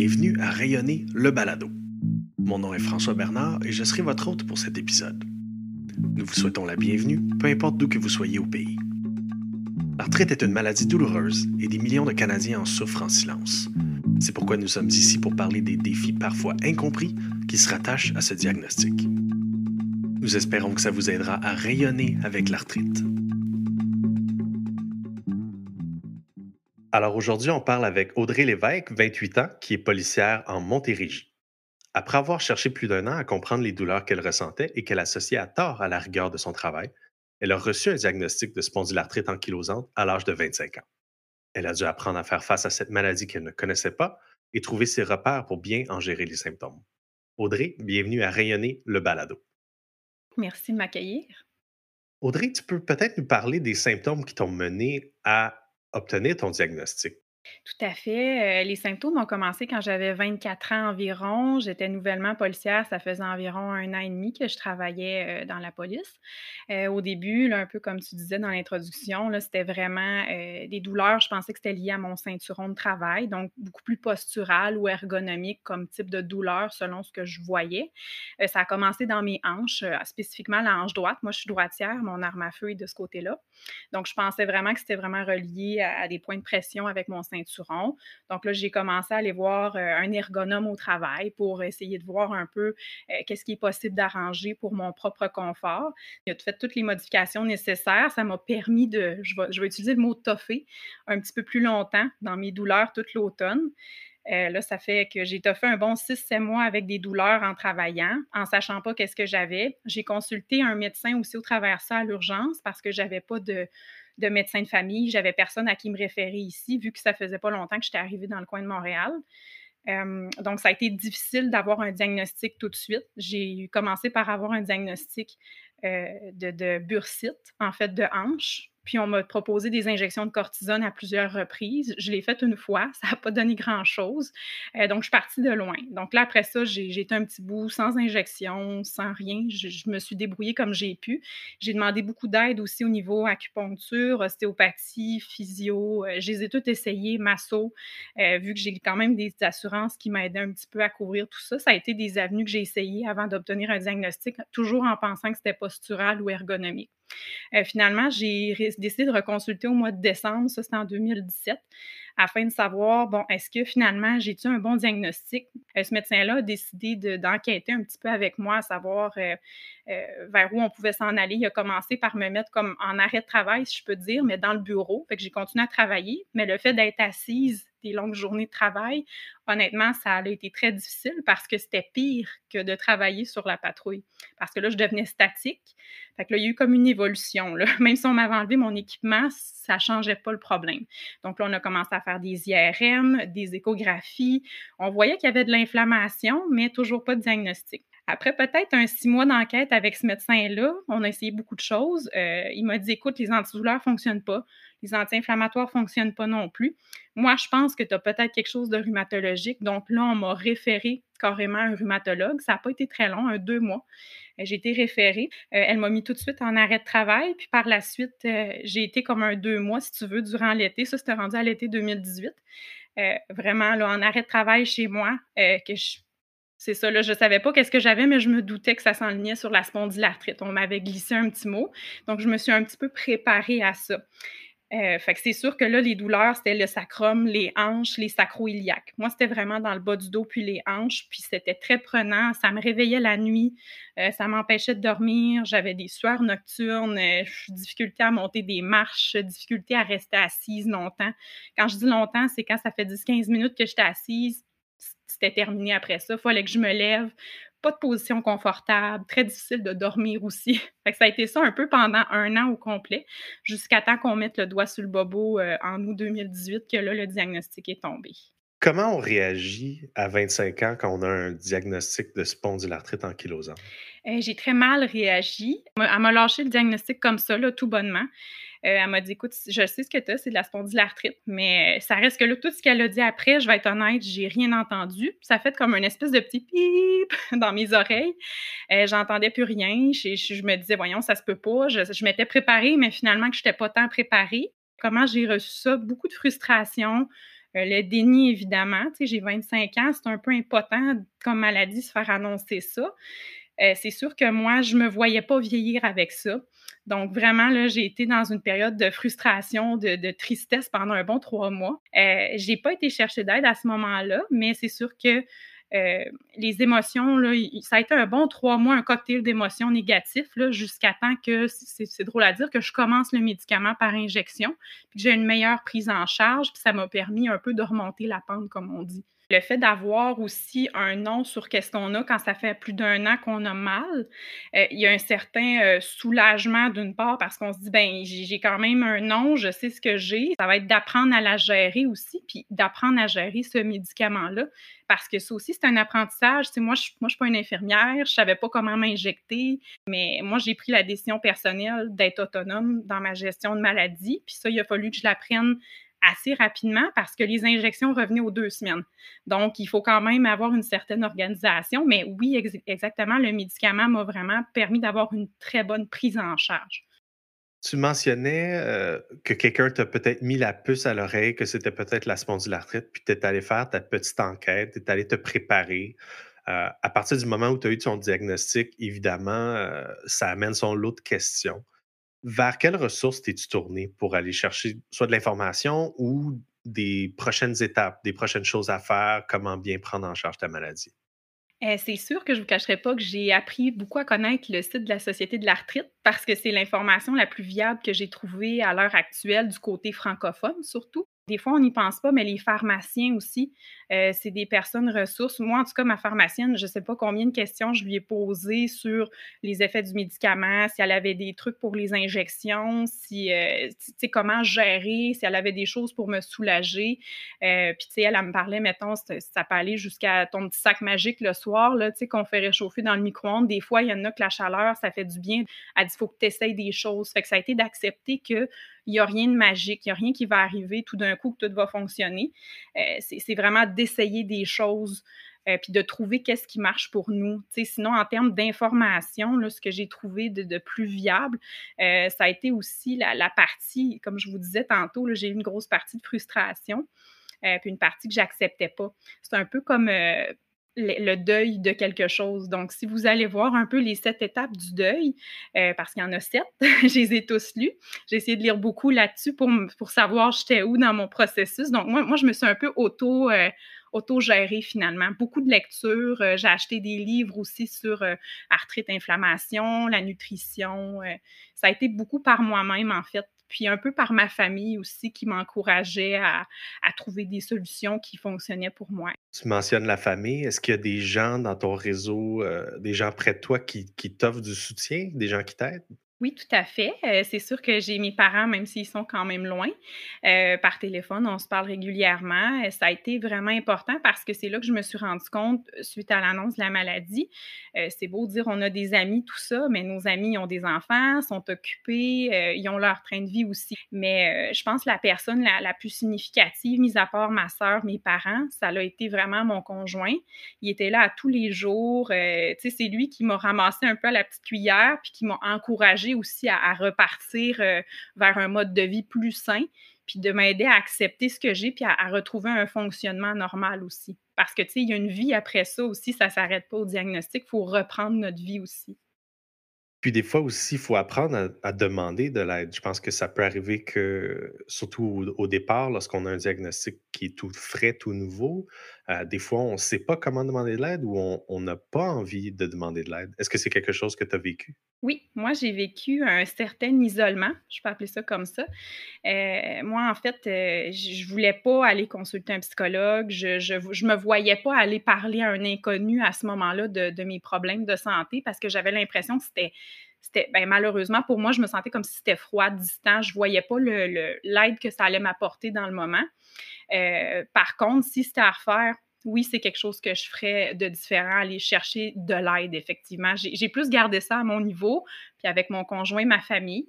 Bienvenue à Rayonner le balado. Mon nom est François Bernard et je serai votre hôte pour cet épisode. Nous vous souhaitons la bienvenue, peu importe d'où que vous soyez au pays. La retraite est une maladie douloureuse et des millions de Canadiens en souffrent en silence. C'est pourquoi nous sommes ici pour parler des défis parfois incompris qui se rattachent à ce diagnostic. Nous espérons que ça vous aidera à rayonner avec l'arthrite. Alors aujourd'hui, on parle avec Audrey Lévesque, 28 ans, qui est policière en Montérégie. Après avoir cherché plus d'un an à comprendre les douleurs qu'elle ressentait et qu'elle associait à tort à la rigueur de son travail, elle a reçu un diagnostic de spondylarthrite ankylosante à l'âge de 25 ans. Elle a dû apprendre à faire face à cette maladie qu'elle ne connaissait pas et trouver ses repères pour bien en gérer les symptômes. Audrey, bienvenue à Rayonner le balado. Merci de m'accueillir. Audrey, tu peux peut-être nous parler des symptômes qui t'ont mené à obtenir ton diagnostic? Tout à fait. les symptômes ont commencé quand j'avais 24 ans environ. J'étais nouvellement policière. Ça faisait environ un an et demi que je travaillais dans la police. au début, un peu comme tu disais dans l'introduction, c'était vraiment des douleurs. Je pensais que c'était lié à mon ceinturon de travail, donc beaucoup plus postural ou ergonomique comme type de douleur selon ce que je voyais. ça a commencé dans mes hanches, spécifiquement la hanche droite. Moi, je suis droitière. Mon arme à feu est de ce côté-là. Donc, je pensais vraiment que c'était vraiment relié à, à des points de pression avec mon ceinturon. Donc là, j'ai commencé à aller voir euh, un ergonome au travail pour essayer de voir un peu euh, qu'est-ce qui est possible d'arranger pour mon propre confort. Il fait toutes les modifications nécessaires. Ça m'a permis de, je vais, je vais utiliser le mot toffer un petit peu plus longtemps dans mes douleurs toute l'automne. Euh, là, ça fait que j'ai toffé un bon 6-7 mois avec des douleurs en travaillant, en sachant pas qu'est-ce que j'avais. J'ai consulté un médecin aussi au travers ça à l'urgence parce que j'avais pas de, de médecin de famille. J'avais personne à qui me référer ici, vu que ça faisait pas longtemps que j'étais arrivée dans le coin de Montréal. Euh, donc, ça a été difficile d'avoir un diagnostic tout de suite. J'ai commencé par avoir un diagnostic euh, de, de bursite, en fait, de hanche. Puis on m'a proposé des injections de cortisone à plusieurs reprises. Je l'ai fait une fois, ça n'a pas donné grand-chose. Euh, donc, je suis partie de loin. Donc là, après ça, j'ai été un petit bout sans injection, sans rien. Je, me suis débrouillée comme j'ai pu. J'ai demandé beaucoup d'aide aussi au niveau acupuncture, ostéopathie, physio. Euh, je les ai toutes essayées, masso, euh, vu que j'ai quand même des assurances qui m'aidaient un petit peu à couvrir tout ça. Ça a été des avenues que j'ai essayées avant d'obtenir un diagnostic, toujours en pensant que c'était postural ou ergonomique. Euh, finalement, j'ai décidé de reconsulter au mois de décembre, ça c'était en 2017, afin de savoir, bon, est-ce que finalement j'ai-tu un bon diagnostic? Euh, ce médecin-là a décidé d'enquêter un petit peu avec moi, à savoir euh, vers où on pouvait s'en aller. Il a commencé par me mettre comme en arrêt de travail, si je peux dire, mais dans le bureau. Fait que j'ai continué à travailler, mais le fait d'être assise des longues journées de travail, honnêtement, ça a été très difficile parce que c'était pire que de travailler sur la patrouille. Parce que là, je devenais statique. Fait là, il y a eu comme une évolution. Même si on m'avait enlevé mon équipement, ça ne changeait pas le problème. Donc là, on a commencé à faire des IRM, des échographies. On voyait qu'il y avait de l'inflammation, mais toujours pas de diagnostic. Après peut-être un six mois d'enquête avec ce médecin-là, on a essayé beaucoup de choses. Euh, il m'a dit, écoute, les antidouleurs ne fonctionnent pas, les anti-inflammatoires ne fonctionnent pas non plus. Moi, je pense que tu as peut-être quelque chose de rhumatologique. Donc là, on m'a référé carrément un rhumatologue. Ça n'a pas été très long, un deux mois. Euh, j'ai été référée. Euh, elle m'a mis tout de suite en arrêt de travail. Puis par la suite, j'ai été comme un deux mois, si tu veux, durant l'été. Ça, c'était rendu à l'été 2018. vraiment, là, en arrêt de travail chez moi, que je c'est ça, là, je savais pas qu'est-ce que j'avais, mais je me doutais que ça s'enlignait sur la spondylarthrite. On m'avait glissé un petit mot, donc je me suis un petit peu préparée à ça. Euh, fait que c'est sûr que là, les douleurs, c'était le sacrum, les hanches, les sacro-iliaques. Moi, c'était vraiment dans le bas du dos, puis les hanches, puis c'était très prenant. Ça me réveillait la nuit, euh, ça m'empêchait de dormir. J'avais des sueurs nocturnes, euh, difficulté à monter des marches, difficulté à rester assise longtemps. Quand je dis longtemps, c'est quand ça fait 10-15 minutes que j'étais assise, c'était terminé après ça. Il fallait que je me lève. Pas de position confortable, très difficile de dormir aussi. Fait que ça a été ça un peu pendant un an au complet, jusqu'à temps qu'on mette le doigt sur le bobo euh, en août 2018, que là, le diagnostic est tombé. Comment on réagit à 25 ans quand on a un diagnostic de spondylarthrite ankylosante? Euh, j'ai très mal réagi. Elle m'a lâché le diagnostic comme ça, là, tout bonnement. Euh, elle m'a dit écoute, je sais ce que tu as, c'est de la spondylarthrite, mais ça reste que là, tout ce qu'elle a dit après, je vais être honnête, j'ai rien entendu. Ça fait comme une espèce de petit pip dans mes oreilles. Euh, j'entendais plus rien. Je, me disais, voyons, ça se peut pas. Je, m'étais préparée, mais finalement, que je n'étais pas tant préparée. Comment j'ai reçu ça? Beaucoup de frustration. Euh, le déni, évidemment. J'ai 25 ans, c'est un peu impotent comme maladie se faire annoncer ça. Euh, c'est sûr que moi, je me voyais pas vieillir avec ça. Donc, vraiment, là, j'ai été dans une période de frustration, de, tristesse pendant un bon trois mois. Euh, j'ai pas été chercher d'aide à ce moment-là, mais c'est sûr que euh, les émotions, là, ça a été un bon trois mois, un cocktail d'émotions négatives, jusqu'à temps que, c'est drôle à dire, que je commence le médicament par injection, puis que j'ai une meilleure prise en charge, puis ça m'a permis un peu de remonter la pente, comme on dit. Le fait d'avoir aussi un nom sur qu'est-ce qu'on a quand ça fait plus d'un an qu'on a mal, euh, il y a un certain euh, soulagement d'une part parce qu'on se dit, ben j'ai quand même un nom, je sais ce que j'ai. Ça va être d'apprendre à la gérer aussi, puis d'apprendre à gérer ce médicament-là parce que ça aussi, c'est un apprentissage. moi, je ne suis pas une infirmière, je savais pas comment m'injecter, mais moi, j'ai pris la décision personnelle d'être autonome dans ma gestion de maladie. Puis ça, il a fallu que je l'apprenne assez rapidement parce que les injections revenaient aux deux semaines. Donc, il faut quand même avoir une certaine organisation. Mais oui, exactement, le médicament m'a vraiment permis d'avoir une très bonne prise en charge. Tu mentionnais euh, que quelqu'un t'a peut-être mis la puce à l'oreille, que c'était peut-être la spondylarthrite, puis tu es allé faire ta petite enquête, tu es allé te préparer. Euh, à partir du moment où tu as eu ton diagnostic, évidemment, euh, ça amène son lot de questions vers quelles ressources t'es-tu tourné pour aller chercher soit de l'information ou des prochaines étapes, des prochaines choses à faire, comment bien prendre en charge ta maladie? Eh, c'est sûr que je ne vous cacherai pas que j'ai appris beaucoup à connaître le site de la Société de l'arthrite parce que c'est l'information la plus viable que j'ai trouvée à l'heure actuelle du côté francophone surtout. Des fois, on n'y pense pas, mais les pharmaciens aussi, euh, c'est des personnes ressources. Moi, en tout cas, ma pharmacienne, je ne sais pas combien de questions je lui ai posées sur les effets du médicament, si elle avait des trucs pour les injections, si, euh, tu sais, comment gérer, si elle avait des choses pour me soulager. Euh, puis, tu sais, elle, elle, me parlait, mettons, ça peut aller jusqu'à ton petit sac magique le soir, là, tu sais, qu'on fait réchauffer dans le micro-ondes. Des fois, il y en a que la chaleur, ça fait du bien. Elle dit, il faut que tu essayes des choses. Fait que ça a été d'accepter que il n'y a rien de magique, il n'y a rien qui va arriver tout d'un coup que tout va fonctionner. Euh, c'est vraiment d'essayer des choses. Euh, puis de trouver qu'est-ce qui marche pour nous. sinon, en termes d'information, ce que j'ai trouvé de, plus viable, euh, ça a été aussi la, partie, comme je vous disais tantôt, j'ai eu une grosse partie de frustration, puis une partie que j'acceptais pas. C'est un peu comme le, deuil de quelque chose. Donc, si vous allez voir un peu les sept étapes du deuil, euh, parce qu'il y en a sept, je les ai tous lus. J'ai essayé de lire beaucoup là-dessus pour, pour savoir j'étais où dans mon processus. Donc, moi, moi, je me suis un peu auto, euh, auto-gérée finalement. Beaucoup de lectures. Euh, j'ai acheté des livres aussi sur arthrite, inflammation, la nutrition. ça a été beaucoup par moi-même, en fait puis un peu par ma famille aussi qui m'encourageait à, trouver des solutions qui fonctionnaient pour moi. Tu mentionnes la famille. Est-ce qu'il y a des gens dans ton réseau, euh, des gens près de toi qui, qui t'offrent du soutien, des gens qui t'aident? Oui, tout à fait. Euh, c'est sûr que j'ai mes parents, même s'ils sont quand même loin, euh, par téléphone, on se parle régulièrement. Euh, ça a été vraiment important parce que c'est là que je me suis rendu compte, suite à l'annonce de la maladie, c'est beau dire on a des amis, tout ça, mais nos amis ont des enfants, sont occupés, ils ont leur train de vie aussi. Mais je pense que la personne la, plus significative, mis à part ma soeur, mes parents, ça a été vraiment mon conjoint. Il était là tous les jours. tu sais, c'est lui qui m'a ramassé un peu à la petite cuillère puis qui m'a aussi à, repartir euh, vers un mode de vie plus sain, puis de m'aider à accepter ce que j'ai, puis à, retrouver un fonctionnement normal aussi. Parce que, tu sais, il y a une vie après ça aussi, ça ne s'arrête pas au diagnostic, il faut reprendre notre vie aussi. Puis des fois aussi, il faut apprendre à, demander de l'aide. Je pense que ça peut arriver que, surtout au, départ, lorsqu'on a un diagnostic qui est tout frais, tout nouveau, euh, des fois, on ne sait pas comment demander de l'aide ou on n'a pas envie de demander de l'aide. Est-ce que c'est quelque chose que tu as vécu? Oui, moi, j'ai vécu un certain isolement, je peux appeler ça comme ça. Euh, moi, en fait, euh, je ne voulais pas aller consulter un psychologue. Je ne me voyais pas aller parler à un inconnu à ce moment-là de, de mes problèmes de santé parce que j'avais l'impression que c'était ben, malheureusement pour moi, je me sentais comme si c'était froid, distant. Je ne voyais pas l'aide que ça allait m'apporter dans le moment. Euh, par contre, si c'était à refaire, oui, c'est quelque chose que je ferais de différent, aller chercher de l'aide, effectivement. J'ai plus gardé ça à mon niveau, puis avec mon conjoint, ma famille.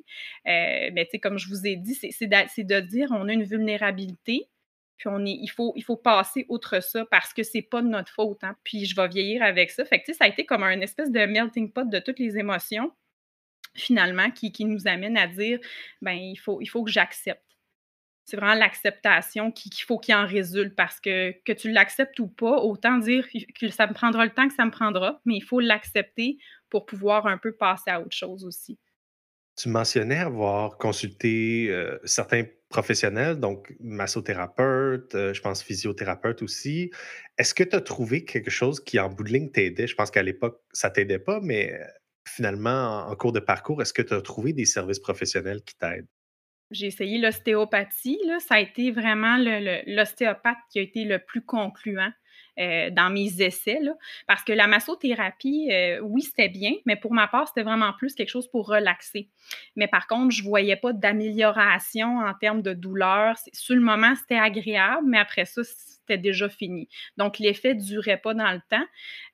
Euh, mais tu sais, comme je vous ai dit, c'est de, dire on a une vulnérabilité, puis on est, il, faut, il faut passer outre ça parce que c'est pas de notre faute. Hein. Puis je vais vieillir avec ça. Fait que, ça a été comme un espèce de melting pot de toutes les émotions finalement, qui, nous amène à dire, ben il faut, il faut que j'accepte. C'est vraiment l'acceptation qu'il faut qu'il en résulte parce que que tu l'acceptes ou pas, autant dire que ça me prendra le temps que ça me prendra, mais il faut l'accepter pour pouvoir un peu passer à autre chose aussi. Tu mentionnais avoir consulté euh, certains professionnels, donc massothérapeute, euh, je pense physiothérapeute aussi. Est-ce que tu as trouvé quelque chose qui, en bout de ligne, t'aidait? Je pense qu'à l'époque, ça t'aidait pas, mais euh, finalement, en, cours de parcours, est-ce que tu as trouvé des services professionnels qui t'aident? J'ai essayé l'ostéopathie. Ça a été vraiment l'ostéopathe qui a été le plus concluant. Euh, dans mes essais, parce que la massothérapie, euh, oui, c'était bien, mais pour ma part, c'était vraiment plus quelque chose pour relaxer. Mais par contre, je ne voyais pas d'amélioration en termes de douleur. Sur le moment, c'était agréable, mais après ça, déjà fini. Donc, l'effet ne durait pas dans le temps.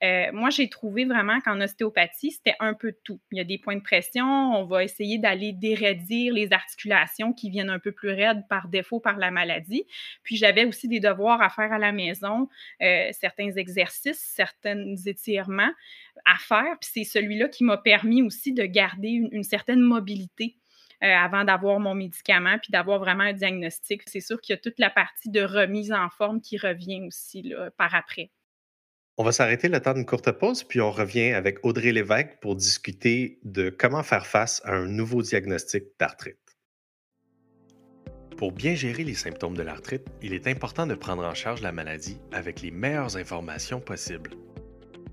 Euh, moi, j'ai trouvé vraiment qu'en ostéopathie, c'était un peu tout. Il y a des points de pression, on va essayer d'aller déraidir les articulations qui viennent un peu plus raides par défaut par la maladie. Puis, j'avais aussi des devoirs à faire à la maison, euh, certains exercices, certains étirements à faire. Puis, c'est celui-là qui m'a permis aussi de garder une certaine mobilité euh, avant d'avoir mon médicament puis d'avoir vraiment un diagnostic. C'est sûr qu'il y a toute la partie de remise en forme qui revient aussi par après. On va s'arrêter le temps d'une courte pause, puis on revient avec Audrey Lévesque pour discuter de comment faire face à un nouveau diagnostic d'arthrite. Pour bien gérer les symptômes de l'arthrite, il est important de prendre en charge la maladie avec les meilleures informations possibles.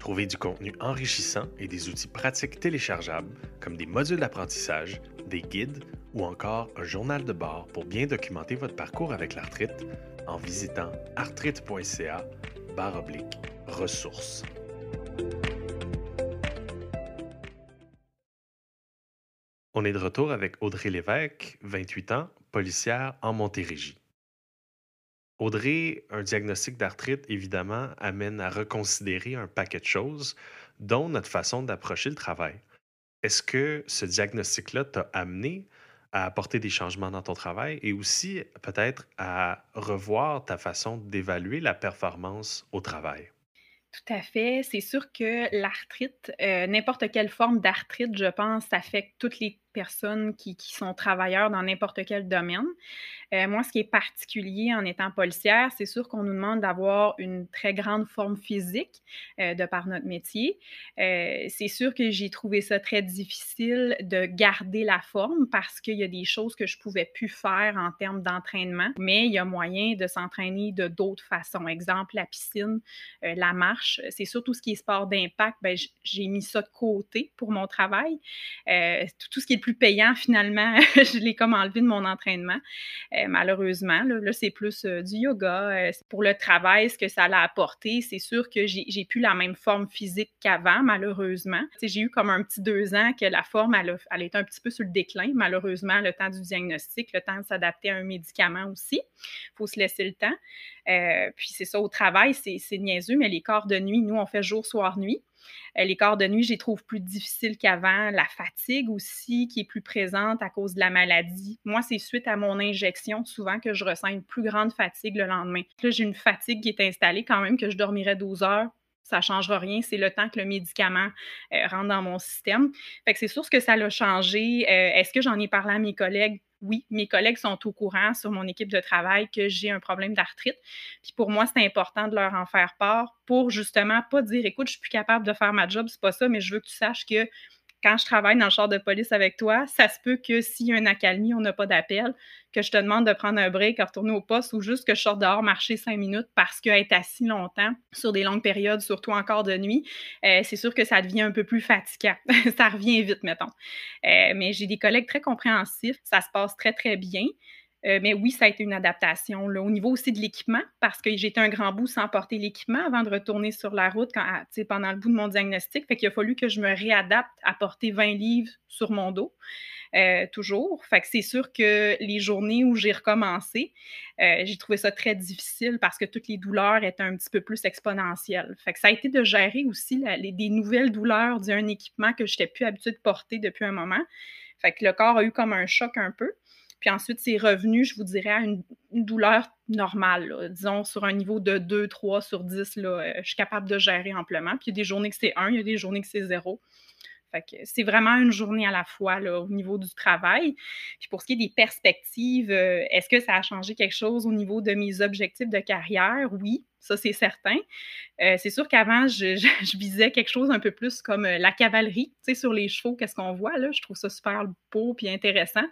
Trouvez du contenu enrichissant et des outils pratiques téléchargeables comme des modules d'apprentissage, des guides ou encore un journal de bord pour bien documenter votre parcours avec l'arthrite en visitant arthrite.ca ressources. On est de retour avec Audrey Lévesque, 28 ans, policière en Montérégie. Audrey, un diagnostic d'arthrite, évidemment, amène à reconsidérer un paquet de choses, dont notre façon d'approcher le travail. Est-ce que ce diagnostic-là t'a amené à apporter des changements dans ton travail et aussi peut-être à revoir ta façon d'évaluer la performance au travail? Tout à fait. C'est sûr que l'arthrite, euh, n'importe quelle forme d'arthrite, je pense, affecte toutes les personnes qui, sont travailleurs dans n'importe quel domaine. Euh, moi, ce qui est particulier en étant policière, c'est sûr qu'on nous demande d'avoir une très grande forme physique euh, de par notre métier. Euh, c'est sûr que j'ai trouvé ça très difficile de garder la forme parce qu'il y a des choses que je pouvais plus faire en termes d'entraînement, mais il y a moyen de s'entraîner de d'autres façons. Exemple, la piscine, la marche. C'est surtout ce qui est sport d'impact. Ben, j'ai mis ça de côté pour mon travail. tout ce qui est plus payant finalement, je l'ai comme enlevé de mon entraînement, euh, malheureusement. Là, c'est plus euh, du yoga. Euh, pour le travail, ce que ça l'a apporté, c'est sûr que j'ai plus la même forme physique qu'avant, malheureusement. J'ai eu comme un petit deux ans que la forme, elle, elle est un petit peu sur le déclin, malheureusement, le temps du diagnostic, le temps de s'adapter à un médicament aussi. Il faut se laisser le temps. puis c'est ça, au travail, c'est niaiseux, mais les corps de nuit, nous, on fait jour, soir, nuit. Euh, les corps de nuit, je les trouve plus difficiles qu'avant. La fatigue aussi, qui est plus présente à cause de la maladie. Moi, c'est suite à mon injection, souvent, que je ressens une plus grande fatigue le lendemain. Là, j'ai une fatigue qui est installée quand même, que je dormirais 12 heures ça ne changera rien. C'est le temps que le médicament euh, rentre dans mon système. Fait que c'est sûr que ça l'a changé. Euh, est-ce que j'en ai parlé à mes collègues? Oui, mes collègues sont au courant sur mon équipe de travail que j'ai un problème d'arthrite. Puis pour moi, c'est important de leur en faire part pour justement pas dire écoute, je suis plus capable de faire ma job, c'est pas ça, mais je veux que tu saches que quand je travaille dans le char de police avec toi, ça se peut que s'il y a une accalmie, on n'a pas d'appel, que je te demande de prendre un break, à retourner au poste ou juste que je sorte dehors marcher cinq minutes parce qu'être assis longtemps sur des longues périodes, surtout encore de nuit, euh, c'est sûr que ça devient un peu plus fatigant. ça revient vite, mettons. Euh, mais j'ai des collègues très compréhensifs, ça se passe très, très bien. Euh, mais oui, ça a été une adaptation. Au niveau aussi de l'équipement, parce que j'étais un grand bout sans porter l'équipement avant de retourner sur la route pendant le bout de mon diagnostic. Fait qu'il a fallu que je me réadapte à porter 20 livres sur mon dos. Euh, toujours. Fait que c'est sûr que les journées où j'ai recommencé, euh, j'ai trouvé ça très difficile parce que toutes les douleurs étaient un petit peu plus exponentielles. Fait que ça a été de gérer aussi des nouvelles douleurs d'un équipement que je n'étais plus habituée de porter depuis un moment. Fait que le corps a eu comme un choc un peu. Puis ensuite, c'est revenu, je vous dirais, à une, douleur normale, disons sur un niveau de 2, 3 sur 10. Là, euh, je suis capable de gérer amplement. Puis il y a des journées que c'est 1, il y a des journées que c'est 0. Fait que c'est vraiment une journée à la fois là, au niveau du travail. Puis pour ce qui est des perspectives, euh, est-ce que ça a changé quelque chose au niveau de mes objectifs de carrière? Oui, ça c'est certain. Euh, c'est sûr qu'avant, je, visais quelque chose un peu plus comme euh, la cavalerie, tu sais, sur les chevaux, qu'est-ce qu'on voit là. Je trouve ça super beau puis intéressant.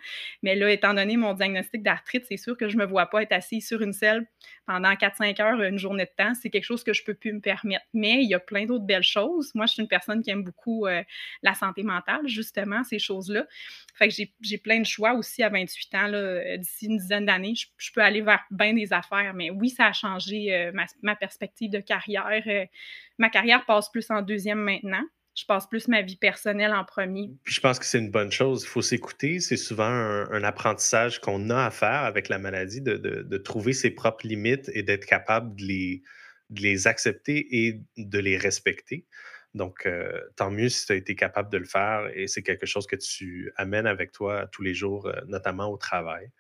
Mais là, étant donné mon diagnostic d'arthrite, c'est sûr que je me vois pas être assis sur une selle pendant 4-5 heures une journée de temps. C'est quelque chose que je peux plus me permettre. Mais il y a plein d'autres belles choses. Moi, je suis une personne qui aime beaucoup euh, la santé mentale, justement, ces choses-là. Fait que j'ai plein de choix aussi à 28 ans. D'ici une dizaine d'années, je, peux aller vers bien des affaires. Mais oui, ça a changé ma ma perspective de carrière. Euh, ma carrière passe plus en deuxième maintenant. Je passe plus ma vie personnelle en premier. Puis je pense que c'est une bonne chose. Il faut s'écouter. C'est souvent un, apprentissage qu'on a à faire avec la maladie, de, trouver ses propres limites et d'être capable de les, les accepter et de les respecter. Donc, euh, tant mieux si tu as été capable de le faire et c'est quelque chose que tu amènes avec toi tous les jours, euh, notamment au travail.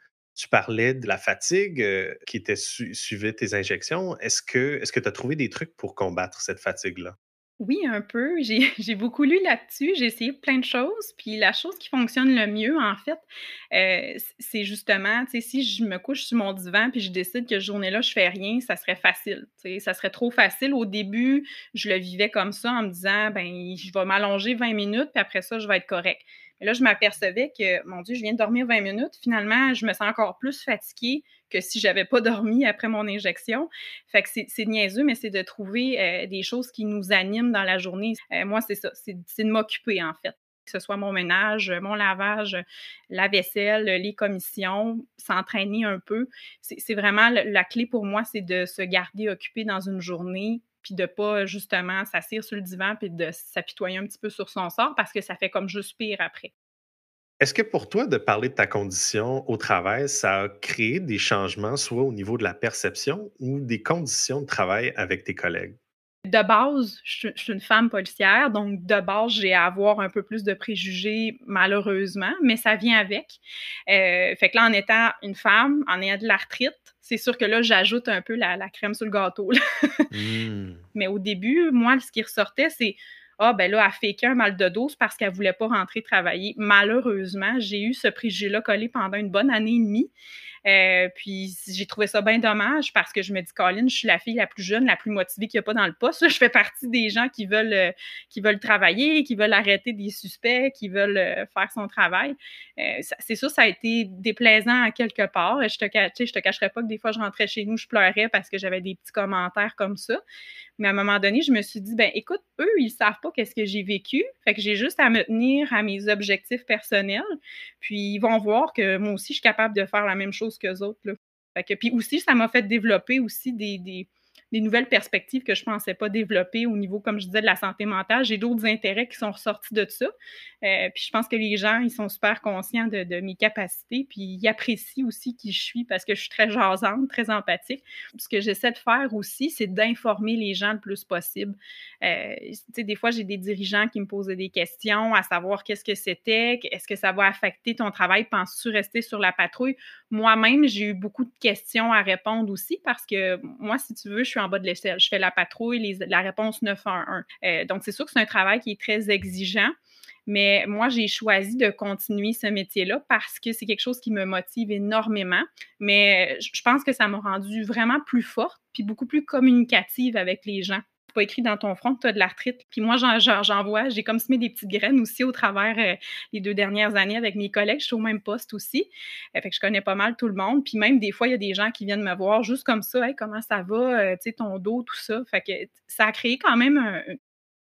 Tu parlais de la fatigue euh, qui était suivait tes injections. Est-ce que tu as trouvé des trucs pour combattre cette fatigue-là? Oui, un peu. J'ai beaucoup lu là-dessus. J'ai essayé plein de choses. Puis la chose qui fonctionne le mieux, en fait, euh, c'est justement, tu sais, si je me couche sur mon divan puis je décide que ce journée-là, je fais rien, ça serait facile. Tu sais, ça serait trop facile. Au début, je le vivais comme ça en me disant, ben, je vais m'allonger 20 minutes puis après ça, je vais être correct. Et là, je m'apercevais que, mon Dieu, je viens de dormir 20 minutes. Finalement, je me sens encore plus fatiguée que si j'avais pas dormi après mon injection. Fait que c'est niaiseux, mais c'est de trouver euh, des choses qui nous animent dans la journée. Euh, moi, c'est ça, c'est de m'occuper, en fait que ce soit mon ménage, mon lavage, la vaisselle, les commissions, s'entraîner un peu. C'est vraiment la clé pour moi, c'est de se garder occupé dans une journée puis de pas justement s'asseoir sur le divan puis de s'apitoyer un petit peu sur son sort parce que ça fait comme juste pire après. Est-ce que pour toi, de parler de ta condition au travail, ça a créé des changements, soit au niveau de la perception ou des conditions de travail avec tes collègues? De base, je, suis une femme policière, donc de base, j'ai à avoir un peu plus de préjugés, malheureusement, mais ça vient avec. Euh, fait que là, en étant une femme, en ayant de l'arthrite, c'est sûr que là, j'ajoute un peu la, crème sur le gâteau. Mmh. Mais au début, moi, ce qui ressortait, c'est ah, ben là, elle fait qu'un mal de dos parce qu'elle voulait pas rentrer travailler. Malheureusement, j'ai eu ce préjugé-là collé pendant une bonne année et demie. Euh, puis j'ai trouvé ça bien dommage parce que je me dis, Colin, je suis la fille la plus jeune, la plus motivée qu'il n'y a pas dans le poste. Je fais partie des gens qui veulent, euh, qui veulent travailler, qui veulent arrêter des suspects, qui veulent euh, faire son travail. c'est sûr, ça a été déplaisant à quelque part. Je te, je te cacherai pas que des fois, je rentrais chez nous, je pleurais parce que j'avais des petits commentaires comme ça. Mais à un moment donné, je me suis dit, ben écoute, eux, ils savent pas qu'est-ce que j'ai vécu. Fait que j'ai juste à me tenir à mes objectifs personnels. Puis ils vont voir que moi aussi, je suis capable de faire la même chose qu'eux autres. Là. Fait que, puis aussi, ça m'a fait développer aussi des, des nouvelles perspectives que je pensais pas développer au niveau, comme je disais, de la santé mentale. J'ai d'autres intérêts qui sont ressortis de ça. Euh, puis je pense que les gens, ils sont super conscients de, mes capacités, puis ils apprécient aussi qui je suis parce que je suis très jasante, très empathique. Ce que j'essaie de faire aussi, c'est d'informer les gens le plus possible. Euh, des fois, j'ai des dirigeants qui me posaient des questions à savoir qu'est-ce que c'était, est-ce que ça va affecter ton travail, penses-tu rester sur la patrouille? Moi-même, j'ai eu beaucoup de questions à répondre aussi parce que moi, si tu veux, je suis en bas de l'échelle. Je fais la patrouille, la réponse 911. Euh, donc, c'est sûr que c'est un travail qui est très exigeant. Mais moi, j'ai choisi de continuer ce métier-là parce que c'est quelque chose qui me motive énormément. Mais je pense que ça m'a rendue vraiment plus forte puis beaucoup plus communicative avec les gens pas écrit dans ton front que tu as de l'arthrite. Puis moi, j'en vois, j'ai comme semé des petites graines aussi au travers euh, les deux dernières années avec mes collègues. Je suis au même poste aussi. Euh, fait que je connais pas mal tout le monde. Puis même des fois, il y a des gens qui viennent me voir juste comme ça, hey, comment ça va, euh, tu sais, ton dos, tout ça. Fait que ça a créé quand même un,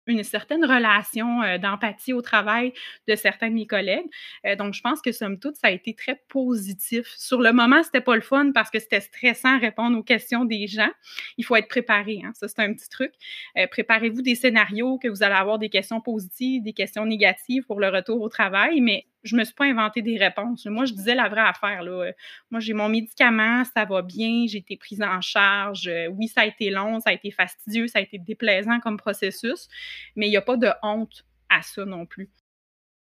une certaine relation euh, d'empathie au travail de certains de mes collègues. Euh, donc, je pense que somme toute, ça a été très positif. Sur le moment, c'était pas le fun parce que c'était stressant répondre aux questions des gens. Il faut être préparé. Hein? Ça, c'est un petit truc. Euh, préparez-vous des scénarios que vous allez avoir des questions positives, des questions négatives pour le retour au travail, mais je me suis pas inventé des réponses. Moi, je disais la vraie affaire. Là. Moi, j'ai mon médicament, ça va bien, j'ai été prise en charge. Oui, ça a été long, ça a été fastidieux, ça a été déplaisant comme processus, mais il n'y a pas de honte à ça non plus.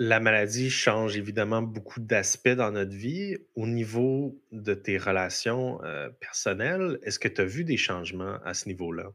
La maladie change évidemment beaucoup d'aspects dans notre vie. Au niveau de tes relations euh, personnelles, est-ce que tu as vu des changements à ce niveau-là?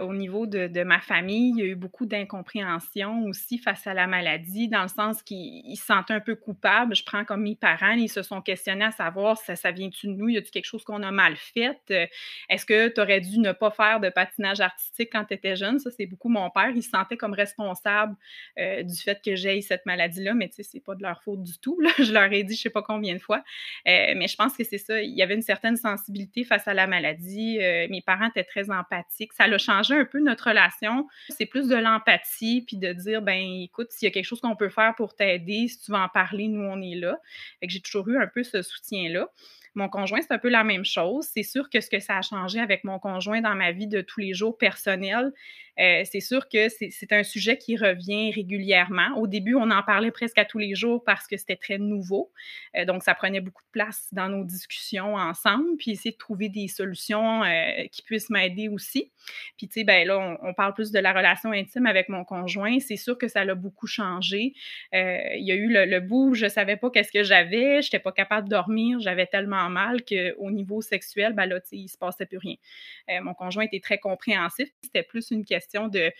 Au niveau de, ma famille, il y a eu beaucoup d'incompréhension aussi face à la maladie, dans le sens qu'ils se sentaient un peu coupables. Je prends comme mes parents, ils se sont questionnés à savoir ça, ça vient-tu de nous, y a-t-il quelque chose qu'on a mal fait? Euh, est-ce que tu aurais dû ne pas faire de patinage artistique quand tu étais jeune? Ça, c'est beaucoup mon père. Il se sentait comme responsable euh, du fait que j'ai cette maladie-là, mais tu sais, c'est pas de leur faute du tout. Là. Je leur ai dit je sais pas combien de fois. Euh, mais je pense que c'est ça. Il y avait une certaine sensibilité face à la maladie. mes parents étaient très empathiques. Ça a changé un peu notre relation. C'est plus de l'empathie, puis de dire, ben écoute, s'il y a quelque chose qu'on peut faire pour t'aider, si tu veux en parler, nous, on est là. Que j'ai toujours eu un peu ce soutien-là. Mon conjoint, c'est un peu la même chose. C'est sûr que ce que ça a changé avec mon conjoint dans ma vie de tous les jours personnelle, euh, c'est sûr que c'est un sujet qui revient régulièrement. Au début, on en parlait presque à tous les jours parce que c'était très nouveau. Euh, donc, ça prenait beaucoup de place dans nos discussions ensemble, puis essayer de trouver des solutions euh, qui puissent m'aider aussi. Puis, tu sais, ben là, on, parle plus de la relation intime avec mon conjoint. C'est sûr que ça l'a beaucoup changé. il y a eu le, bout où je savais pas qu'est-ce que j'avais, j'étais pas capable de dormir, j'avais tellement mal qu'au niveau sexuel, ben là, tu sais, il se passait plus rien. mon conjoint était très compréhensif. C'était plus une question de,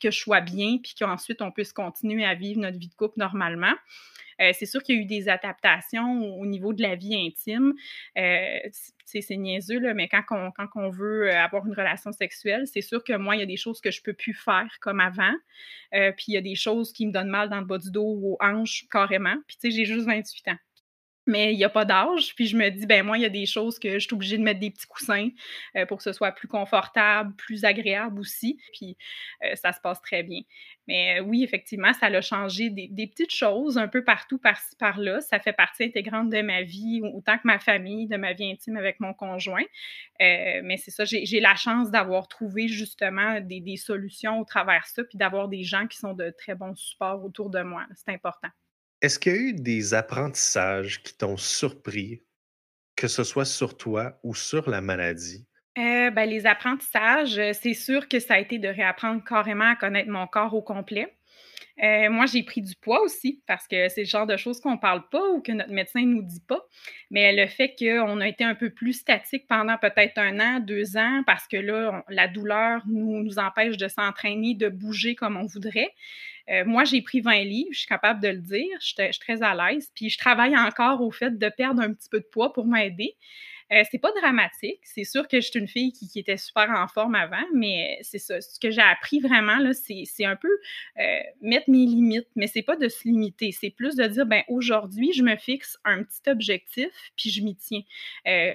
que je sois bien, puis qu'ensuite on puisse continuer à vivre notre vie de couple normalement. Euh, c'est sûr qu'il y a eu des adaptations au, niveau de la vie intime. Euh, c'est niaiseux, là, mais quand on, quand veut avoir une relation sexuelle, c'est sûr que moi, il y a des choses que je peux plus faire comme avant. Euh, puis il y a des choses qui me donnent mal dans le bas du dos ou aux hanches carrément. Puis tu sais, j'ai juste 28 ans mais il n'y a pas d'âge. Puis je me dis, ben moi, il y a des choses que je suis obligée de mettre des petits coussins euh, pour que ce soit plus confortable, plus agréable aussi. Puis euh, ça se passe très bien. Mais euh, oui, effectivement, ça a changé des, petites choses un peu partout par-ci, par-là. Ça fait partie intégrante de ma vie, autant que ma famille, de ma vie intime avec mon conjoint. mais c'est ça, j'ai la chance d'avoir trouvé justement des, des solutions au travers de ça, puis d'avoir des gens qui sont de très bons supports autour de moi. C'est important. Est-ce qu'il y a eu des apprentissages qui t'ont surpris, que ce soit sur toi ou sur la maladie? Euh, ben, les apprentissages, euh, c'est sûr que ça a été de réapprendre carrément à connaître mon corps au complet. Euh, moi, j'ai pris du poids aussi parce que c'est le genre de choses qu'on ne parle pas ou que notre médecin ne nous dit pas. Mais le fait qu'on a été un peu plus statique pendant peut-être un an, deux ans, parce que là, la douleur nous, empêche de s'entraîner, de bouger comme on voudrait. Euh, moi, j'ai pris 20 livres, je suis capable de le dire, je, suis très à l'aise. Puis je travaille encore au fait de perdre un petit peu de poids pour m'aider. Euh, c'est pas dramatique. C'est sûr que je suis une fille qui, était super en forme avant, mais c'est ça. Ce que j'ai appris vraiment, là, c'est, un peu euh, mettre mes limites, mais c'est pas de se limiter. C'est plus de dire, ben aujourd'hui, je me fixe un petit objectif, puis je m'y tiens.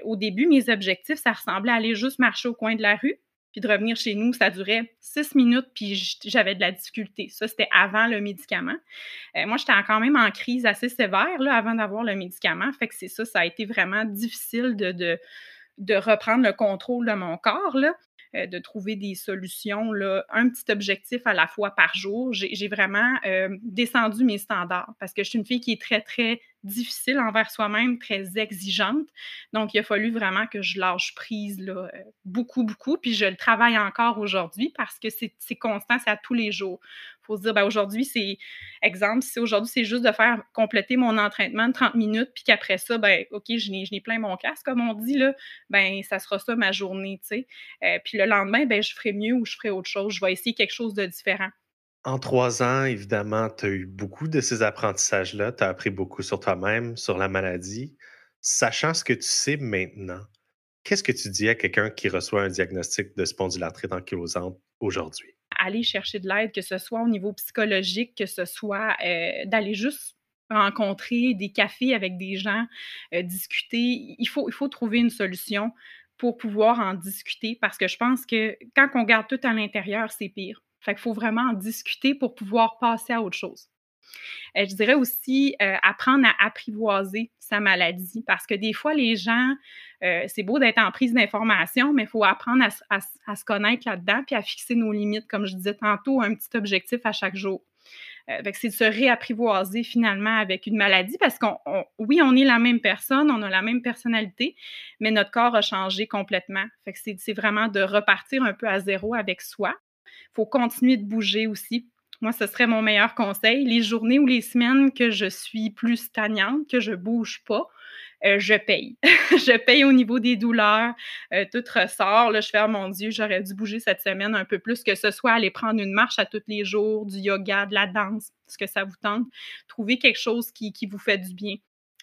au début, mes objectifs, ça ressemblait à aller juste marcher au coin de la rue puis de revenir chez nous, ça durait six minutes, puis j'avais de la difficulté. Ça, c'était avant le médicament. Euh, moi, j'étais quand même en crise assez sévère là, avant d'avoir le médicament. Fait que c'est ça, ça a été vraiment difficile de, de, de reprendre le contrôle de mon corps. Là. Euh, de trouver des solutions, là, un petit objectif à la fois par jour. J'ai vraiment euh, descendu mes standards parce que je suis une fille qui est très, très difficile envers soi-même, très exigeante. Donc, il a fallu vraiment que je lâche prise là, euh, beaucoup, beaucoup. Puis je le travaille encore aujourd'hui parce que c'est constant, c'est à tous les jours. Faut se dire, ben, aujourd'hui, c'est, exemple, si aujourd'hui, c'est juste de faire compléter mon entraînement de 30 minutes, puis qu'après ça, ben, OK, je n'ai plein mon casque, comme on dit, là, ben, ça sera ça ma journée, tu sais. Euh, puis le lendemain, ben, je ferai mieux ou je ferai autre chose. Je vais essayer quelque chose de différent. En trois ans, évidemment, tu as eu beaucoup de ces apprentissages-là. Tu as appris beaucoup sur toi-même, sur la maladie. Sachant ce que tu sais maintenant, qu'est-ce que tu dis à quelqu'un qui reçoit un diagnostic de spondylarthrite ankylosante aujourd'hui? Aller chercher de l'aide, que ce soit au niveau psychologique, que ce soit euh, d'aller juste rencontrer des cafés avec des gens, euh, discuter. Il faut, il faut trouver une solution pour pouvoir en discuter parce que je pense que quand on garde tout à l'intérieur, c'est pire. Fait qu'il faut vraiment en discuter pour pouvoir passer à autre chose. Euh, je dirais aussi euh, apprendre à apprivoiser sa maladie parce que des fois, les gens, euh, c'est beau d'être en prise d'information, mais il faut apprendre à, se connaître là-dedans puis à fixer nos limites, comme je disais tantôt, un petit objectif à chaque jour. c'est de se réapprivoiser finalement avec une maladie parce qu'on, oui, on est la même personne, on a la même personnalité, mais notre corps a changé complètement. C'est vraiment de repartir un peu à zéro avec soi faut continuer de bouger aussi. Moi, ce serait mon meilleur conseil. Les journées ou les semaines que je suis plus stagnante, que je bouge pas, euh, je paye. je paye au niveau des douleurs. Euh, tout ressort. Là, je fais, oh mon Dieu, j'aurais dû bouger cette semaine un peu plus, que ce soit aller prendre une marche à tous les jours, du yoga, de la danse, ce que ça vous tente. Trouver quelque chose qui, qui vous fait du bien.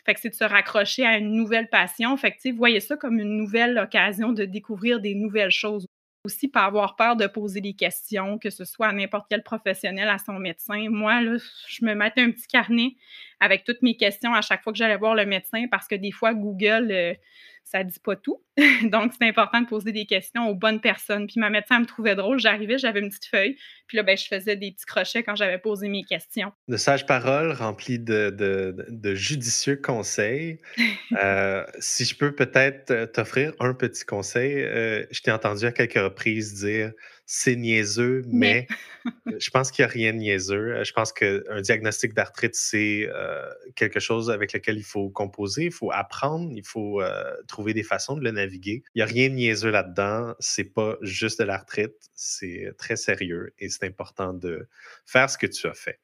Fait que c'est de se raccrocher à une nouvelle passion. Fait que, voyez ça comme une nouvelle occasion de découvrir des nouvelles choses aussi pas avoir peur de poser des questions, que ce soit à n'importe quel professionnel, à son médecin. Moi, là, je me mettais un petit carnet avec toutes mes questions à chaque fois que j'allais voir le médecin parce que des fois, Google, euh, ça dit pas tout. Donc, c'est important de poser des questions aux bonnes personnes. Puis ma médecin me trouvait drôle. J'arrivais, j'avais une petite feuille. Puis là, ben, je faisais des petits crochets quand j'avais posé mes questions. De sages paroles remplies de, de, judicieux conseils. Euh, si je peux peut-être euh, t'offrir un petit conseil, euh, je t'ai entendu à quelques reprises dire c'est niaiseux, mais, je pense qu'il n'y a rien de niaiseux. Je pense qu'un diagnostic d'arthrite, c'est quelque chose avec lequel il faut composer, il faut apprendre, il faut trouver des façons de le naviguer. Il n'y a rien de niaiseux là-dedans. C'est pas juste de l'arthrite, c'est très sérieux et c'est important de faire ce que tu as fait.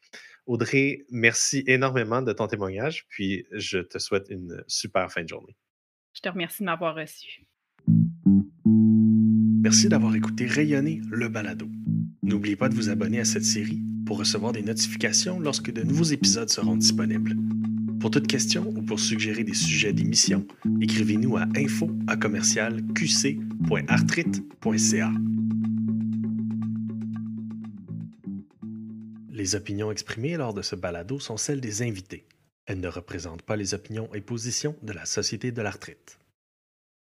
Audrey, merci énormément de ton témoignage, puis je te souhaite une super fin de journée. Je te remercie de m'avoir reçu. Merci d'avoir écouté Rayonner le balado. N'oubliez pas de vous abonner à cette série pour recevoir des notifications lorsque de nouveaux épisodes seront disponibles. Pour toute question ou pour suggérer des sujets d'émission, écrivez-nous à info à. Les opinions exprimées lors de ce balado sont celles des invités. Elles ne représentent pas les opinions et positions de la Société de l'arthrite.